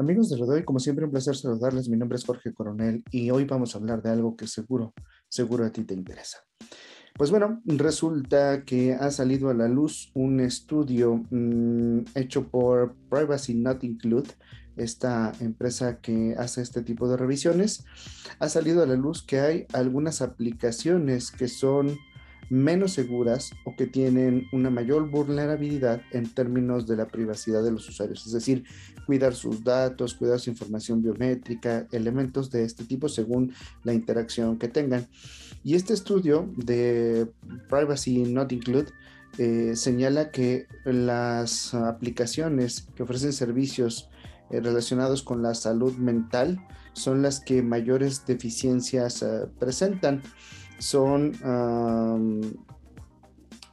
Amigos de Rodoy, como siempre un placer saludarles. Mi nombre es Jorge Coronel y hoy vamos a hablar de algo que seguro, seguro a ti te interesa. Pues bueno, resulta que ha salido a la luz un estudio mm, hecho por Privacy Not Include, esta empresa que hace este tipo de revisiones. Ha salido a la luz que hay algunas aplicaciones que son menos seguras o que tienen una mayor vulnerabilidad en términos de la privacidad de los usuarios, es decir, cuidar sus datos, cuidar su información biométrica, elementos de este tipo según la interacción que tengan. Y este estudio de Privacy Not Include eh, señala que las aplicaciones que ofrecen servicios eh, relacionados con la salud mental son las que mayores deficiencias eh, presentan son,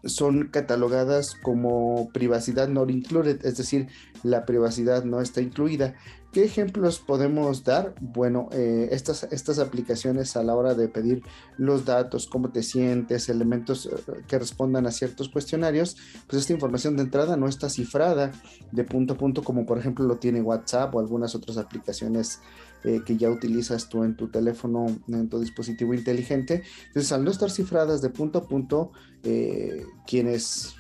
son catalogadas como privacidad not included, es decir, la privacidad no está incluida. ¿Qué ejemplos podemos dar? Bueno, eh, estas, estas aplicaciones a la hora de pedir los datos, cómo te sientes, elementos eh, que respondan a ciertos cuestionarios, pues esta información de entrada no está cifrada de punto a punto como por ejemplo lo tiene WhatsApp o algunas otras aplicaciones eh, que ya utilizas tú en tu teléfono, en tu dispositivo inteligente. Entonces, al no estar cifradas de punto a punto, quienes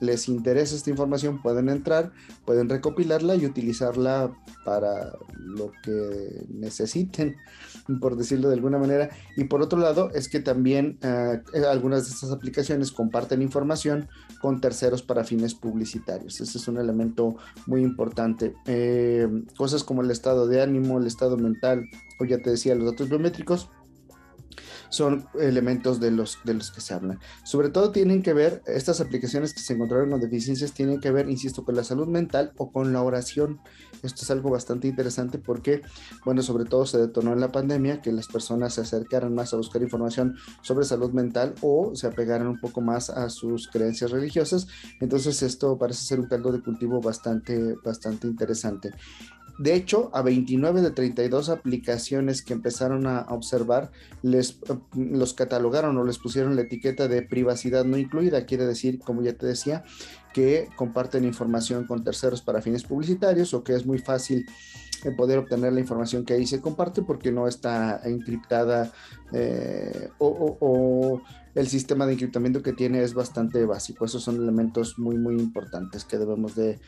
les interesa esta información pueden entrar, pueden recopilarla y utilizarla para lo que necesiten, por decirlo de alguna manera. Y por otro lado, es que también eh, algunas de estas aplicaciones comparten información con terceros para fines publicitarios. Ese es un elemento muy importante. Eh, cosas como el estado de ánimo, el estado mental, o ya te decía, los datos biométricos son elementos de los, de los que se hablan. Sobre todo tienen que ver, estas aplicaciones que se encontraron con deficiencias tienen que ver, insisto, con la salud mental o con la oración. Esto es algo bastante interesante porque, bueno, sobre todo se detonó en la pandemia que las personas se acercaran más a buscar información sobre salud mental o se apegaran un poco más a sus creencias religiosas. Entonces esto parece ser un caldo de cultivo bastante, bastante interesante. De hecho, a 29 de 32 aplicaciones que empezaron a observar, les los catalogaron o les pusieron la etiqueta de privacidad no incluida. Quiere decir, como ya te decía, que comparten información con terceros para fines publicitarios o que es muy fácil eh, poder obtener la información que ahí se comparte porque no está encriptada eh, o el sistema de encriptamiento que tiene es bastante básico. Esos son elementos muy, muy importantes que debemos de,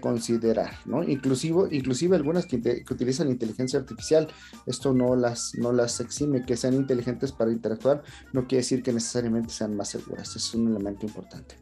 considerar, ¿no? Inclusive, inclusive algunas que, utilizan inteligencia artificial, esto no las, no las exime, que sean inteligentes para interactuar, no quiere decir que necesariamente sean más seguras, es un elemento importante.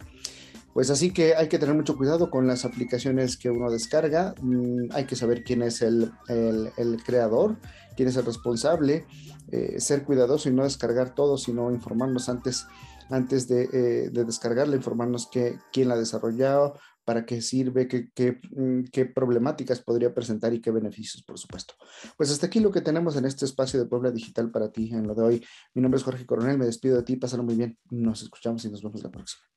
Pues así que hay que tener mucho cuidado con las aplicaciones que uno descarga, mm, hay que saber quién es el, el creador, quién es el responsable, eh, ser cuidadoso y no descargar todo, sino informarnos antes, antes de, eh, descargarla, informarnos que, quién la ha desarrollado, para qué sirve, qué, qué, mm, qué, problemáticas podría presentar y qué beneficios, por supuesto. Pues hasta aquí lo que tenemos en este espacio de Puebla Digital para ti en lo de hoy. Mi nombre es Jorge Coronel, me despido de ti, pásalo muy bien, nos escuchamos y nos vemos la próxima.